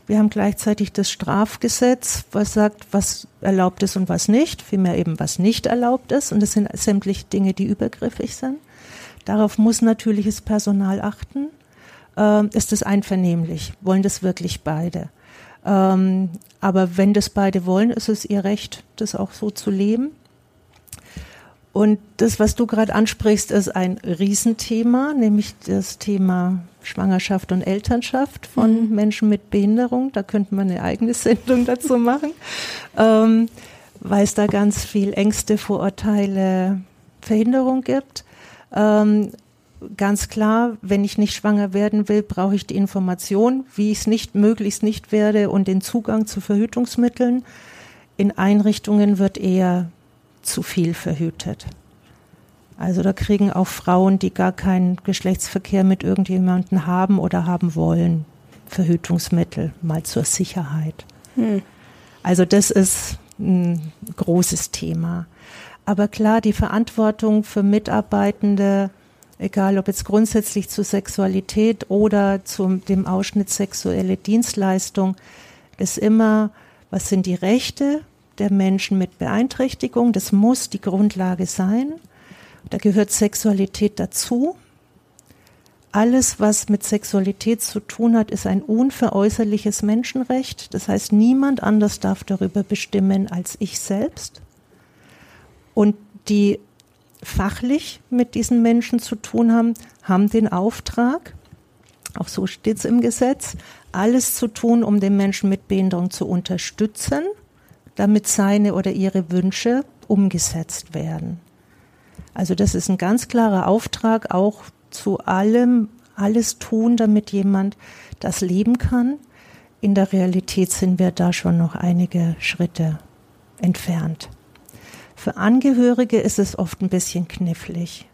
Wir haben gleichzeitig das Strafgesetz, was sagt, was erlaubt ist und was nicht, vielmehr eben was nicht erlaubt ist. Und das sind sämtliche Dinge, die übergriffig sind. Darauf muss natürliches Personal achten. Ähm, ist es einvernehmlich? Wollen das wirklich beide? Ähm, aber wenn das beide wollen, ist es ihr Recht, das auch so zu leben. Und das, was du gerade ansprichst, ist ein Riesenthema, nämlich das Thema Schwangerschaft und Elternschaft von mhm. Menschen mit Behinderung. Da könnte man eine eigene Sendung dazu machen, ähm, weil es da ganz viel Ängste, Vorurteile, Verhinderung gibt. Ähm, ganz klar, wenn ich nicht schwanger werden will, brauche ich die Information, wie ich es nicht möglichst nicht werde und den Zugang zu Verhütungsmitteln. In Einrichtungen wird eher zu viel verhütet. Also da kriegen auch Frauen, die gar keinen Geschlechtsverkehr mit irgendjemandem haben oder haben wollen, Verhütungsmittel, mal zur Sicherheit. Hm. Also das ist ein großes Thema. Aber klar, die Verantwortung für Mitarbeitende, egal ob jetzt grundsätzlich zur Sexualität oder zu dem Ausschnitt sexuelle Dienstleistung, ist immer, was sind die Rechte der Menschen mit Beeinträchtigung? Das muss die Grundlage sein. Da gehört Sexualität dazu. Alles, was mit Sexualität zu tun hat, ist ein unveräußerliches Menschenrecht. Das heißt, niemand anders darf darüber bestimmen als ich selbst und die fachlich mit diesen Menschen zu tun haben, haben den Auftrag, auch so steht es im Gesetz, alles zu tun, um den Menschen mit Behinderung zu unterstützen, damit seine oder ihre Wünsche umgesetzt werden. Also das ist ein ganz klarer Auftrag, auch zu allem, alles tun, damit jemand das leben kann. In der Realität sind wir da schon noch einige Schritte entfernt. Für Angehörige ist es oft ein bisschen knifflig.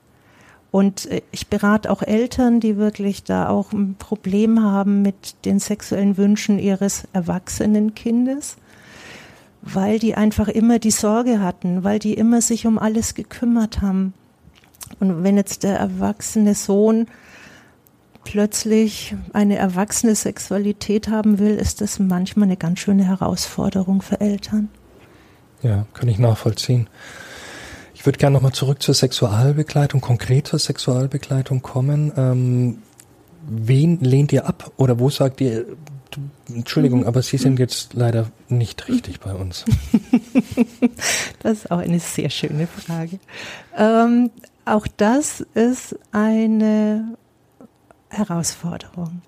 Und äh, ich berate auch Eltern, die wirklich da auch ein Problem haben mit den sexuellen Wünschen ihres erwachsenen Kindes, weil die einfach immer die Sorge hatten, weil die immer sich um alles gekümmert haben. Und wenn jetzt der erwachsene Sohn plötzlich eine erwachsene Sexualität haben will, ist das manchmal eine ganz schöne Herausforderung für Eltern. Ja, kann ich nachvollziehen. Ich würde gerne nochmal zurück zur Sexualbegleitung, konkret zur Sexualbegleitung kommen. Ähm, wen lehnt ihr ab oder wo sagt ihr, Entschuldigung, aber Sie sind jetzt leider nicht richtig bei uns? Das ist auch eine sehr schöne Frage. Ähm, auch das ist eine Herausforderung.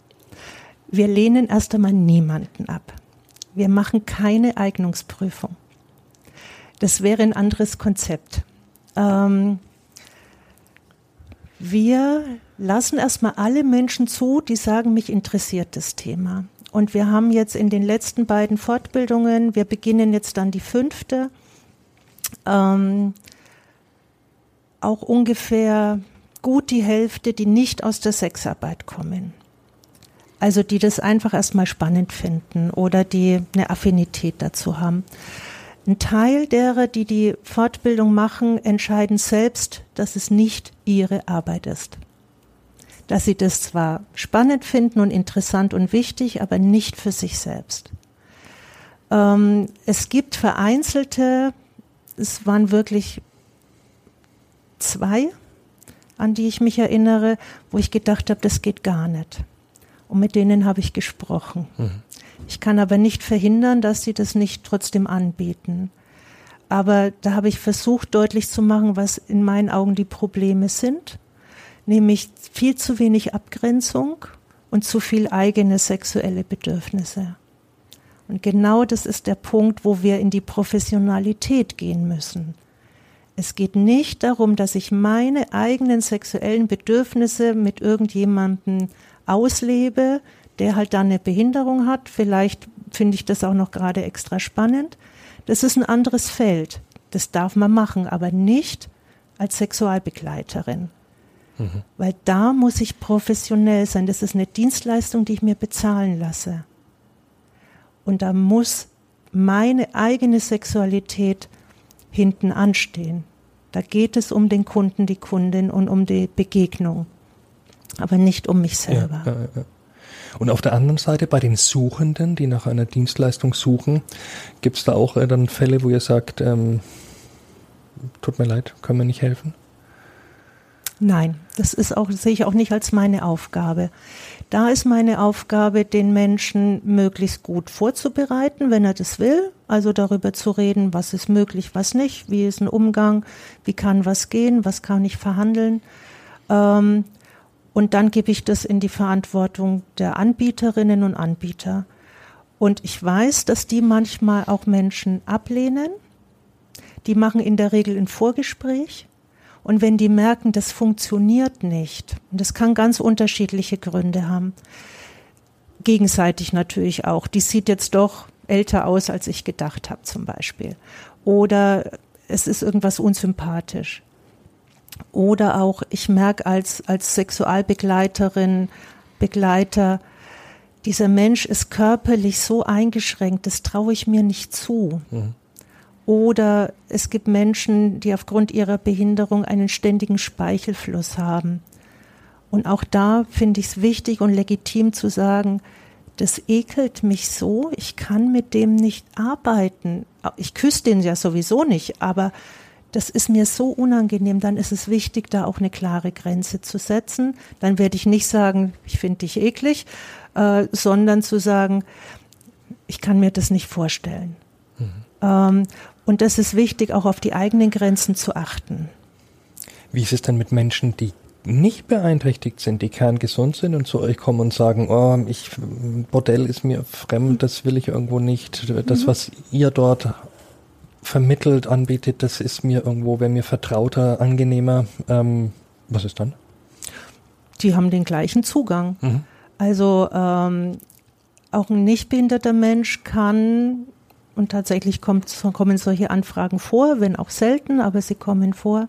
Wir lehnen erst einmal niemanden ab. Wir machen keine Eignungsprüfung. Das wäre ein anderes Konzept. Ähm, Wir lassen erstmal alle Menschen zu, die sagen, mich interessiert das Thema. Und wir haben jetzt in den letzten beiden Fortbildungen, wir beginnen jetzt dann die fünfte, ähm, auch ungefähr gut die Hälfte, die nicht aus der Sexarbeit kommen. Also die das einfach erstmal spannend finden oder die eine Affinität dazu haben. Ein Teil derer, die die Fortbildung machen, entscheiden selbst, dass es nicht ihre Arbeit ist. Dass sie das zwar spannend finden und interessant und wichtig, aber nicht für sich selbst. Ähm, es gibt vereinzelte, es waren wirklich zwei, an die ich mich erinnere, wo ich gedacht habe, das geht gar nicht. Und mit denen habe ich gesprochen. Mhm. Ich kann aber nicht verhindern, dass sie das nicht trotzdem anbieten. Aber da habe ich versucht deutlich zu machen, was in meinen Augen die Probleme sind, nämlich viel zu wenig Abgrenzung und zu viel eigene sexuelle Bedürfnisse. Und genau das ist der Punkt, wo wir in die Professionalität gehen müssen. Es geht nicht darum, dass ich meine eigenen sexuellen Bedürfnisse mit irgendjemandem auslebe, der halt dann eine Behinderung hat. Vielleicht finde ich das auch noch gerade extra spannend. Das ist ein anderes Feld. Das darf man machen, aber nicht als Sexualbegleiterin. Mhm. Weil da muss ich professionell sein. Das ist eine Dienstleistung, die ich mir bezahlen lasse. Und da muss meine eigene Sexualität hinten anstehen. Da geht es um den Kunden, die Kundin und um die Begegnung, aber nicht um mich selber. Ja, ja, ja. Und auf der anderen Seite bei den Suchenden, die nach einer Dienstleistung suchen, gibt es da auch äh, dann Fälle, wo ihr sagt, ähm, tut mir leid, können wir nicht helfen? Nein, das ist auch, sehe ich auch nicht als meine Aufgabe. Da ist meine Aufgabe, den Menschen möglichst gut vorzubereiten, wenn er das will. Also darüber zu reden, was ist möglich, was nicht, wie ist ein Umgang, wie kann was gehen, was kann ich verhandeln. Ähm, und dann gebe ich das in die Verantwortung der Anbieterinnen und Anbieter. Und ich weiß, dass die manchmal auch Menschen ablehnen. Die machen in der Regel ein Vorgespräch. Und wenn die merken, das funktioniert nicht, und das kann ganz unterschiedliche Gründe haben, gegenseitig natürlich auch, die sieht jetzt doch älter aus, als ich gedacht habe zum Beispiel. Oder es ist irgendwas unsympathisch. Oder auch, ich merke als, als Sexualbegleiterin, Begleiter, dieser Mensch ist körperlich so eingeschränkt, das traue ich mir nicht zu. Mhm. Oder es gibt Menschen, die aufgrund ihrer Behinderung einen ständigen Speichelfluss haben. Und auch da finde ich es wichtig und legitim zu sagen, das ekelt mich so, ich kann mit dem nicht arbeiten. Ich küsse den ja sowieso nicht, aber das ist mir so unangenehm, dann ist es wichtig, da auch eine klare Grenze zu setzen. Dann werde ich nicht sagen, ich finde dich eklig, äh, sondern zu sagen, ich kann mir das nicht vorstellen. Mhm. Ähm, und das ist wichtig, auch auf die eigenen Grenzen zu achten. Wie ist es denn mit Menschen, die nicht beeinträchtigt sind, die kerngesund sind und zu euch kommen und sagen, oh, ich, Bordell ist mir fremd, das will ich irgendwo nicht. Das, mhm. was ihr dort vermittelt, anbietet, das ist mir irgendwo, wäre mir vertrauter, angenehmer. Ähm, was ist dann? Die haben den gleichen Zugang. Mhm. Also ähm, auch ein nicht behinderter Mensch kann, und tatsächlich kommt, kommen solche Anfragen vor, wenn auch selten, aber sie kommen vor,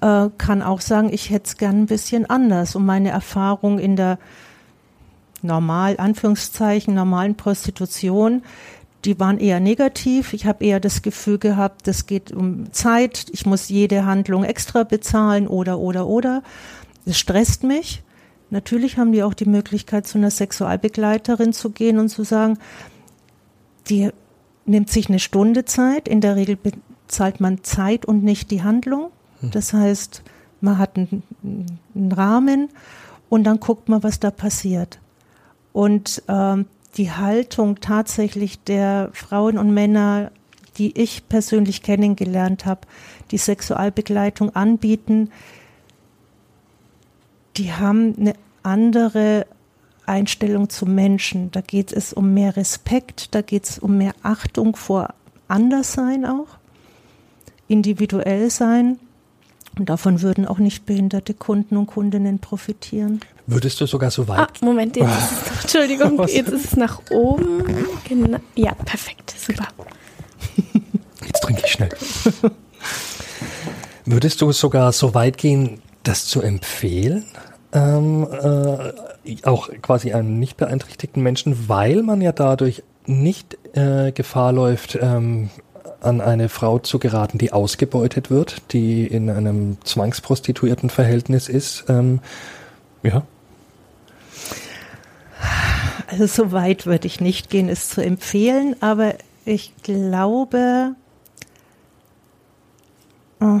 äh, kann auch sagen, ich hätte es gern ein bisschen anders. Und meine Erfahrung in der normal, Anführungszeichen, normalen Prostitution die waren eher negativ. Ich habe eher das Gefühl gehabt, das geht um Zeit, ich muss jede Handlung extra bezahlen oder oder oder. Es stresst mich. Natürlich haben die auch die Möglichkeit, zu einer Sexualbegleiterin zu gehen und zu sagen, die nimmt sich eine Stunde Zeit. In der Regel bezahlt man Zeit und nicht die Handlung. Hm. Das heißt, man hat einen, einen Rahmen und dann guckt man, was da passiert. Und ähm, die Haltung tatsächlich der Frauen und Männer, die ich persönlich kennengelernt habe, die Sexualbegleitung anbieten, die haben eine andere Einstellung zu Menschen. Da geht es um mehr Respekt, da geht es um mehr Achtung vor Anderssein auch, individuell sein Und davon würden auch nicht behinderte Kunden und Kundinnen profitieren. Würdest du sogar so weit? Ah, Moment, jetzt ist es, Entschuldigung, jetzt ist es nach oben. Genau. Ja, perfekt, super. Jetzt trinke ich schnell. Würdest du sogar so weit gehen, das zu empfehlen? Ähm, äh, auch quasi einem nicht beeinträchtigten Menschen, weil man ja dadurch nicht äh, Gefahr läuft, ähm, an eine Frau zu geraten, die ausgebeutet wird, die in einem zwangsprostituierten Verhältnis ist. Ähm, ja. Also so weit würde ich nicht gehen, es zu empfehlen, aber ich glaube, oh,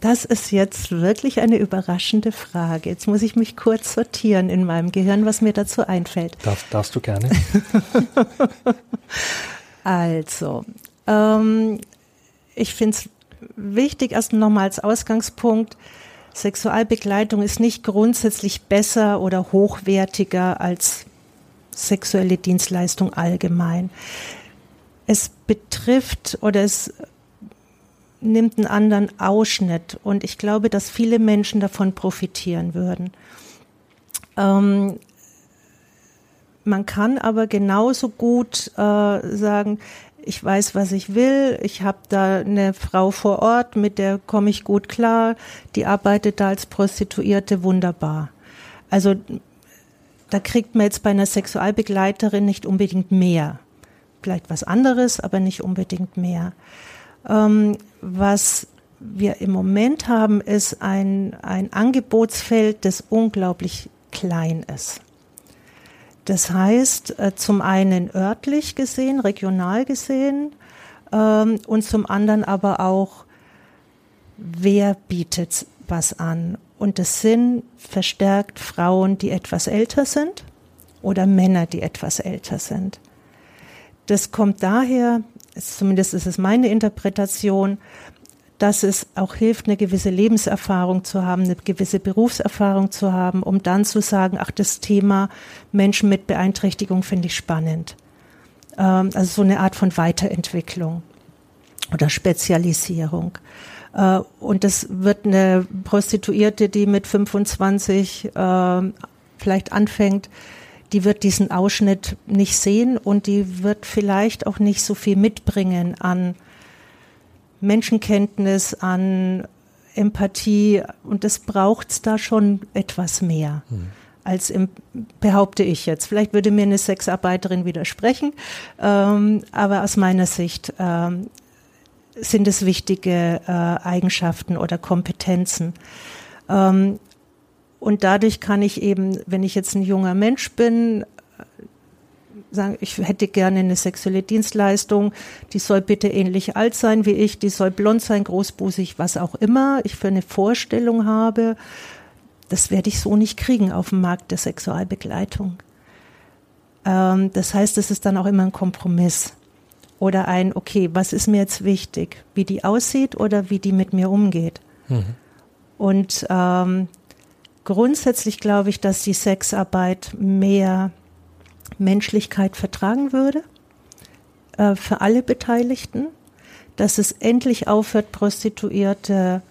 das ist jetzt wirklich eine überraschende Frage. Jetzt muss ich mich kurz sortieren in meinem Gehirn, was mir dazu einfällt. Darf, darfst du gerne. also, ähm, ich finde es wichtig, erst nochmal als Ausgangspunkt, Sexualbegleitung ist nicht grundsätzlich besser oder hochwertiger als sexuelle Dienstleistung allgemein. Es betrifft oder es nimmt einen anderen Ausschnitt und ich glaube, dass viele Menschen davon profitieren würden. Ähm, man kann aber genauso gut äh, sagen, ich weiß, was ich will, ich habe da eine Frau vor Ort, mit der komme ich gut klar, die arbeitet da als Prostituierte wunderbar. Also da kriegt man jetzt bei einer Sexualbegleiterin nicht unbedingt mehr. Vielleicht was anderes, aber nicht unbedingt mehr. Ähm, was wir im Moment haben, ist ein, ein Angebotsfeld, das unglaublich klein ist. Das heißt, äh, zum einen örtlich gesehen, regional gesehen ähm, und zum anderen aber auch, wer bietet was an. Und es sind verstärkt Frauen, die etwas älter sind oder Männer, die etwas älter sind. Das kommt daher, zumindest ist es meine Interpretation, dass es auch hilft, eine gewisse Lebenserfahrung zu haben, eine gewisse Berufserfahrung zu haben, um dann zu sagen, ach, das Thema Menschen mit Beeinträchtigung finde ich spannend. Ähm, also so eine Art von Weiterentwicklung oder Spezialisierung. Äh, und das wird eine Prostituierte, die mit 25 äh, vielleicht anfängt, die wird diesen Ausschnitt nicht sehen und die wird vielleicht auch nicht so viel mitbringen an Menschenkenntnis, an Empathie und das braucht es da schon etwas mehr. Hm. Als im, behaupte ich jetzt. Vielleicht würde mir eine Sexarbeiterin widersprechen, ähm, aber aus meiner Sicht ähm, sind es wichtige äh, Eigenschaften oder Kompetenzen. Ähm, und dadurch kann ich eben, wenn ich jetzt ein junger Mensch bin, sagen, ich hätte gerne eine sexuelle Dienstleistung, die soll bitte ähnlich alt sein wie ich, die soll blond sein, großbusig, was auch immer ich für eine Vorstellung habe, das werde ich so nicht kriegen auf dem Markt der Sexualbegleitung. Ähm, das heißt, es ist dann auch immer ein Kompromiss oder ein, okay, was ist mir jetzt wichtig, wie die aussieht oder wie die mit mir umgeht. Mhm. Und ähm, grundsätzlich glaube ich, dass die Sexarbeit mehr Menschlichkeit vertragen würde äh, für alle Beteiligten, dass es endlich aufhört, Prostituierte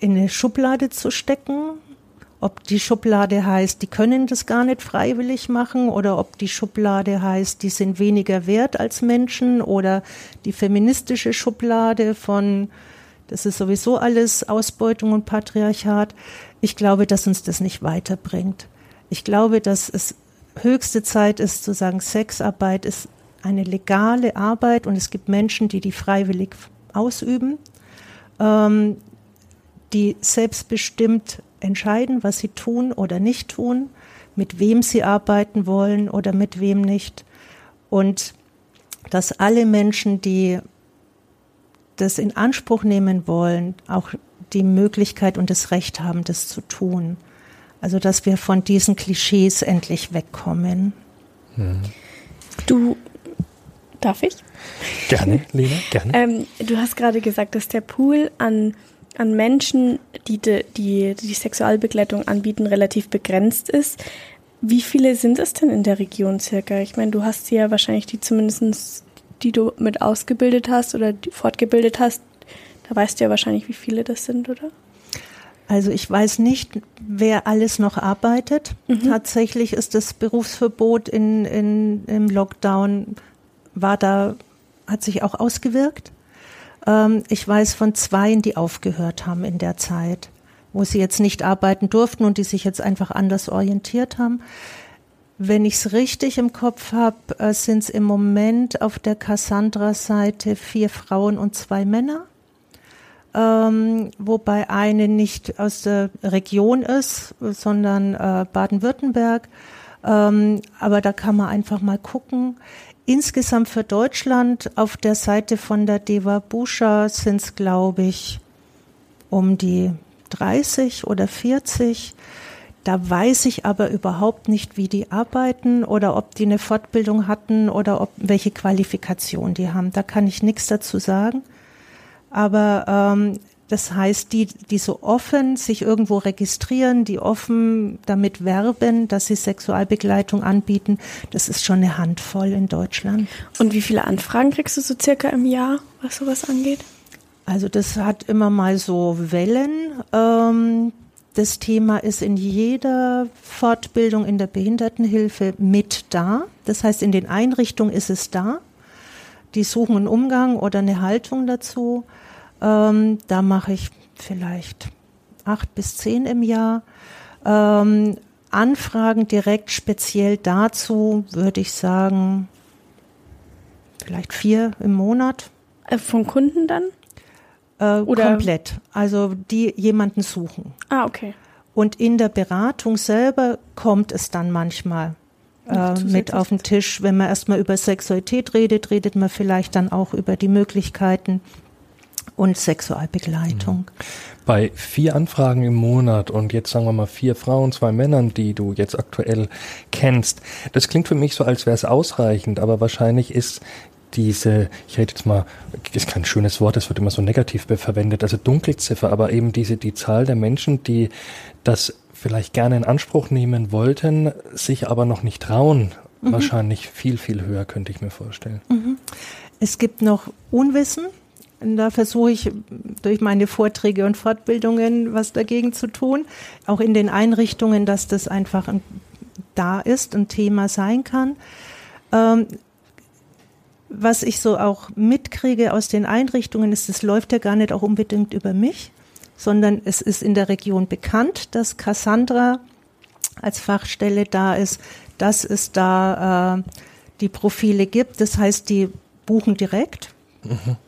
in eine Schublade zu stecken, ob die Schublade heißt, die können das gar nicht freiwillig machen oder ob die Schublade heißt, die sind weniger wert als Menschen oder die feministische Schublade von, das ist sowieso alles Ausbeutung und Patriarchat. Ich glaube, dass uns das nicht weiterbringt. Ich glaube, dass es höchste Zeit ist zu sagen, Sexarbeit ist eine legale Arbeit und es gibt Menschen, die die freiwillig ausüben, ähm, die selbstbestimmt entscheiden, was sie tun oder nicht tun, mit wem sie arbeiten wollen oder mit wem nicht. Und dass alle Menschen, die das in Anspruch nehmen wollen, auch die Möglichkeit und das Recht haben, das zu tun. Also dass wir von diesen Klischees endlich wegkommen. Hm. Du, darf ich? Gerne, Lena, gerne. Ähm, du hast gerade gesagt, dass der Pool an, an Menschen, die, die die, die Sexualbegleitung anbieten, relativ begrenzt ist. Wie viele sind es denn in der Region circa? Ich meine, du hast ja wahrscheinlich die zumindest, die du mit ausgebildet hast oder fortgebildet hast, Da weißt du ja wahrscheinlich, wie viele das sind, oder? Also ich weiß nicht, wer alles noch arbeitet. Mhm. Tatsächlich ist das Berufsverbot in, in, im Lockdown, war da, hat sich auch ausgewirkt. Ähm, ich weiß von zweien, die aufgehört haben in der Zeit, wo sie jetzt nicht arbeiten durften und die sich jetzt einfach anders orientiert haben. Wenn ich es richtig im Kopf habe, äh, sind es im Moment auf der Cassandra-Seite vier Frauen und zwei Männer ähm, wobei eine nicht aus der Region ist, sondern äh, Baden-Württemberg. Ähm, aber da kann man einfach mal gucken. Insgesamt für Deutschland auf der Seite von der Deva Buscha sind es, glaube ich, um die 30 oder 40. Da weiß ich aber überhaupt nicht, wie die arbeiten oder ob die eine Fortbildung hatten oder ob welche Qualifikation die haben. Da kann ich nichts dazu sagen. Aber ähm, das heißt, die, die so offen sich irgendwo registrieren, die offen damit werben, dass sie Sexualbegleitung anbieten, das ist schon eine Handvoll in Deutschland. Und wie viele Anfragen kriegst du so circa im Jahr, was sowas angeht? Also das hat immer mal so Wellen. Ähm, das Thema ist in jeder Fortbildung in der Behindertenhilfe mit da. Das heißt, in den Einrichtungen ist es da. Die suchen einen Umgang oder eine Haltung dazu. Ähm, da mache ich vielleicht acht bis zehn im Jahr. Ähm, Anfragen direkt speziell dazu würde ich sagen, vielleicht vier im Monat. Äh, von Kunden dann? Äh, Oder? Komplett. Also die jemanden suchen. Ah, okay. Und in der Beratung selber kommt es dann manchmal äh, mit auf den Tisch. Wenn man erstmal über Sexualität redet, redet man vielleicht dann auch über die Möglichkeiten, und Sexualbegleitung. Mhm. Bei vier Anfragen im Monat und jetzt sagen wir mal vier Frauen, zwei Männern, die du jetzt aktuell kennst, das klingt für mich so, als wäre es ausreichend, aber wahrscheinlich ist diese, ich rede jetzt mal, ist kein schönes Wort, das wird immer so negativ verwendet, also Dunkelziffer, aber eben diese, die Zahl der Menschen, die das vielleicht gerne in Anspruch nehmen wollten, sich aber noch nicht trauen, mhm. wahrscheinlich viel, viel höher, könnte ich mir vorstellen. Mhm. Es gibt noch Unwissen, da versuche ich durch meine Vorträge und Fortbildungen was dagegen zu tun. Auch in den Einrichtungen, dass das einfach ein, da ist, ein Thema sein kann. Ähm, was ich so auch mitkriege aus den Einrichtungen ist, es läuft ja gar nicht auch unbedingt über mich, sondern es ist in der Region bekannt, dass Cassandra als Fachstelle da ist, dass es da äh, die Profile gibt. Das heißt, die buchen direkt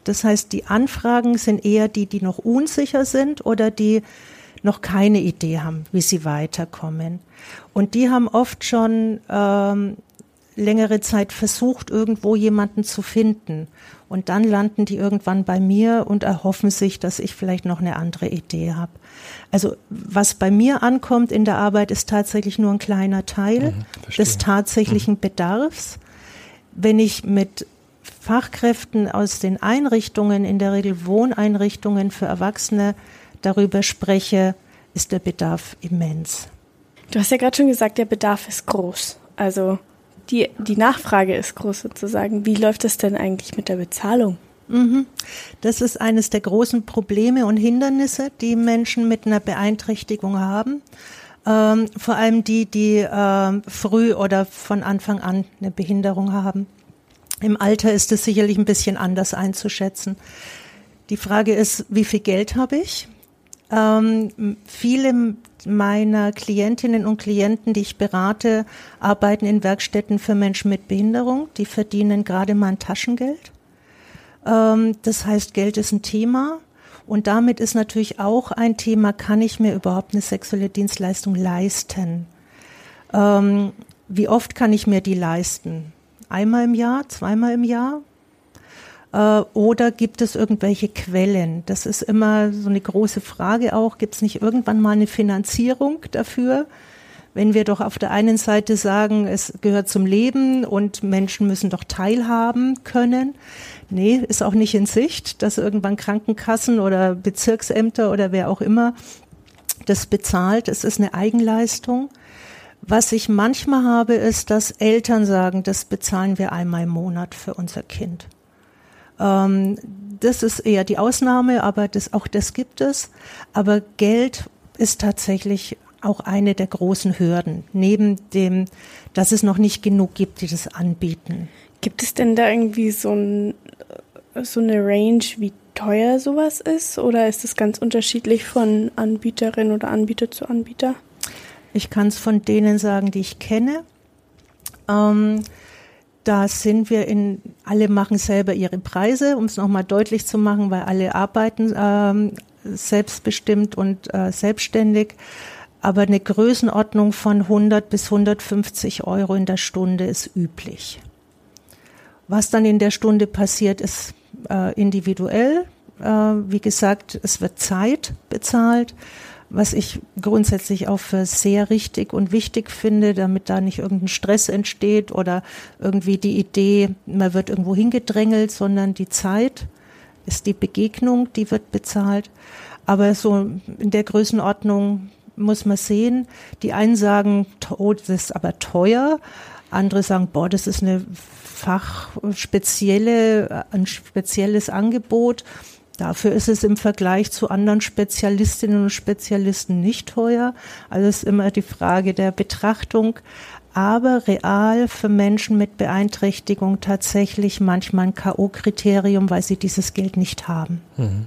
das heißt, die Anfragen sind eher die, die noch unsicher sind oder die noch keine Idee haben, wie sie weiterkommen. Und die haben oft schon ähm, längere Zeit versucht, irgendwo jemanden zu finden. Und dann landen die irgendwann bei mir und erhoffen sich, dass ich vielleicht noch eine andere Idee habe. Also was bei mir ankommt in der Arbeit, ist tatsächlich nur ein kleiner Teil mhm, des tatsächlichen mhm. Bedarfs. Wenn ich mit Fachkräften aus den Einrichtungen, in der Regel Wohneinrichtungen für Erwachsene, darüber spreche, ist der Bedarf immens. Du hast ja gerade schon gesagt, der Bedarf ist groß. Also die, die Nachfrage ist groß sozusagen. Wie läuft es denn eigentlich mit der Bezahlung? Mhm. Das ist eines der großen Probleme und Hindernisse, die Menschen mit einer Beeinträchtigung haben. Ähm, vor allem die, die äh, früh oder von Anfang an eine Behinderung haben. Im Alter ist es sicherlich ein bisschen anders einzuschätzen. Die Frage ist, wie viel Geld habe ich? Ähm, viele meiner Klientinnen und Klienten, die ich berate, arbeiten in Werkstätten für Menschen mit Behinderung. Die verdienen gerade mal ein Taschengeld. Ähm, das heißt, Geld ist ein Thema. Und damit ist natürlich auch ein Thema, kann ich mir überhaupt eine sexuelle Dienstleistung leisten? Ähm, wie oft kann ich mir die leisten? Einmal im Jahr, zweimal im Jahr? Äh, oder gibt es irgendwelche Quellen? Das ist immer so eine große Frage auch. Gibt es nicht irgendwann mal eine Finanzierung dafür? Wenn wir doch auf der einen Seite sagen, es gehört zum Leben und Menschen müssen doch teilhaben können. Nee, ist auch nicht in Sicht, dass irgendwann Krankenkassen oder Bezirksämter oder wer auch immer das bezahlt. Es ist eine Eigenleistung. Was ich manchmal habe, ist, dass Eltern sagen, das bezahlen wir einmal im Monat für unser Kind. Ähm, das ist eher die Ausnahme, aber das, auch das gibt es. Aber Geld ist tatsächlich auch eine der großen Hürden, neben dem, dass es noch nicht genug gibt, die das anbieten. Gibt es denn da irgendwie so, ein, so eine Range, wie teuer sowas ist? Oder ist es ganz unterschiedlich von Anbieterin oder Anbieter zu Anbieter? Ich kann es von denen sagen, die ich kenne. Ähm, da sind wir in, alle machen selber ihre Preise, um es nochmal deutlich zu machen, weil alle arbeiten ähm, selbstbestimmt und äh, selbstständig. Aber eine Größenordnung von 100 bis 150 Euro in der Stunde ist üblich. Was dann in der Stunde passiert, ist äh, individuell. Äh, wie gesagt, es wird Zeit bezahlt was ich grundsätzlich auch für sehr richtig und wichtig finde, damit da nicht irgendein Stress entsteht oder irgendwie die Idee, man wird irgendwo hingedrängelt, sondern die Zeit ist die Begegnung, die wird bezahlt. Aber so in der Größenordnung muss man sehen. Die einen sagen, oh, das ist aber teuer. Andere sagen, boah, das ist eine fachspezielle, ein spezielles Angebot. Dafür ist es im Vergleich zu anderen Spezialistinnen und Spezialisten nicht teuer. Also ist immer die Frage der Betrachtung. Aber real für Menschen mit Beeinträchtigung tatsächlich manchmal ein K.O.-Kriterium, weil sie dieses Geld nicht haben. Mhm.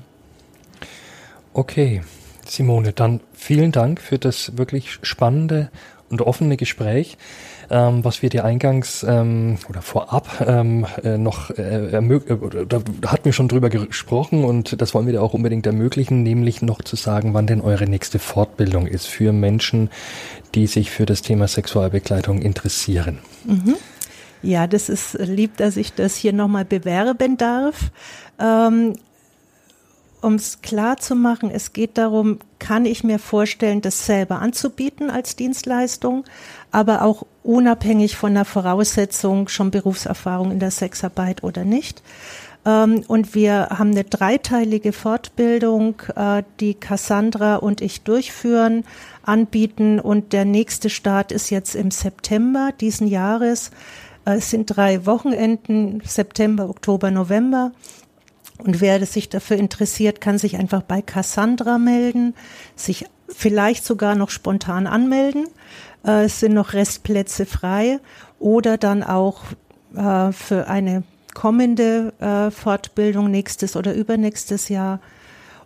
Okay, Simone, dann vielen Dank für das wirklich spannende und offene Gespräch ähm, was wir dir eingangs ähm, oder vorab ähm, äh, noch äh, ermöglichen, da hatten wir schon drüber gesprochen und das wollen wir dir auch unbedingt ermöglichen, nämlich noch zu sagen, wann denn eure nächste Fortbildung ist für Menschen, die sich für das Thema Sexualbegleitung interessieren. Mhm. Ja, das ist lieb, dass ich das hier nochmal bewerben darf. Ähm, um es klar zu machen, es geht darum, kann ich mir vorstellen, das selber anzubieten als Dienstleistung, aber auch unabhängig von der Voraussetzung schon Berufserfahrung in der Sexarbeit oder nicht. Ähm, und wir haben eine dreiteilige Fortbildung, äh, die Cassandra und ich durchführen, anbieten. Und der nächste Start ist jetzt im September diesen Jahres. Äh, es sind drei Wochenenden, September, Oktober, November. Und wer sich dafür interessiert, kann sich einfach bei Cassandra melden, sich vielleicht sogar noch spontan anmelden. Äh, es sind noch Restplätze frei oder dann auch äh, für eine kommende äh, Fortbildung nächstes oder übernächstes Jahr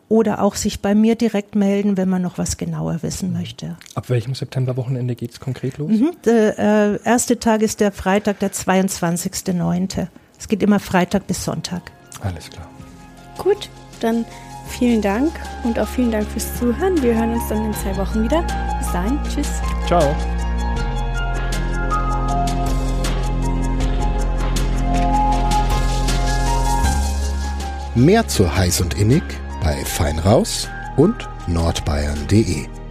oder auch sich bei mir direkt melden, wenn man noch was genauer wissen möchte. Ab welchem Septemberwochenende geht es konkret los? Mhm, der äh, erste Tag ist der Freitag, der 22.09. Es geht immer Freitag bis Sonntag. Alles klar. Gut, dann vielen Dank und auch vielen Dank fürs Zuhören. Wir hören uns dann in zwei Wochen wieder. Bis dahin, tschüss. Ciao. Mehr zu heiß und innig bei Feinraus und nordbayern.de.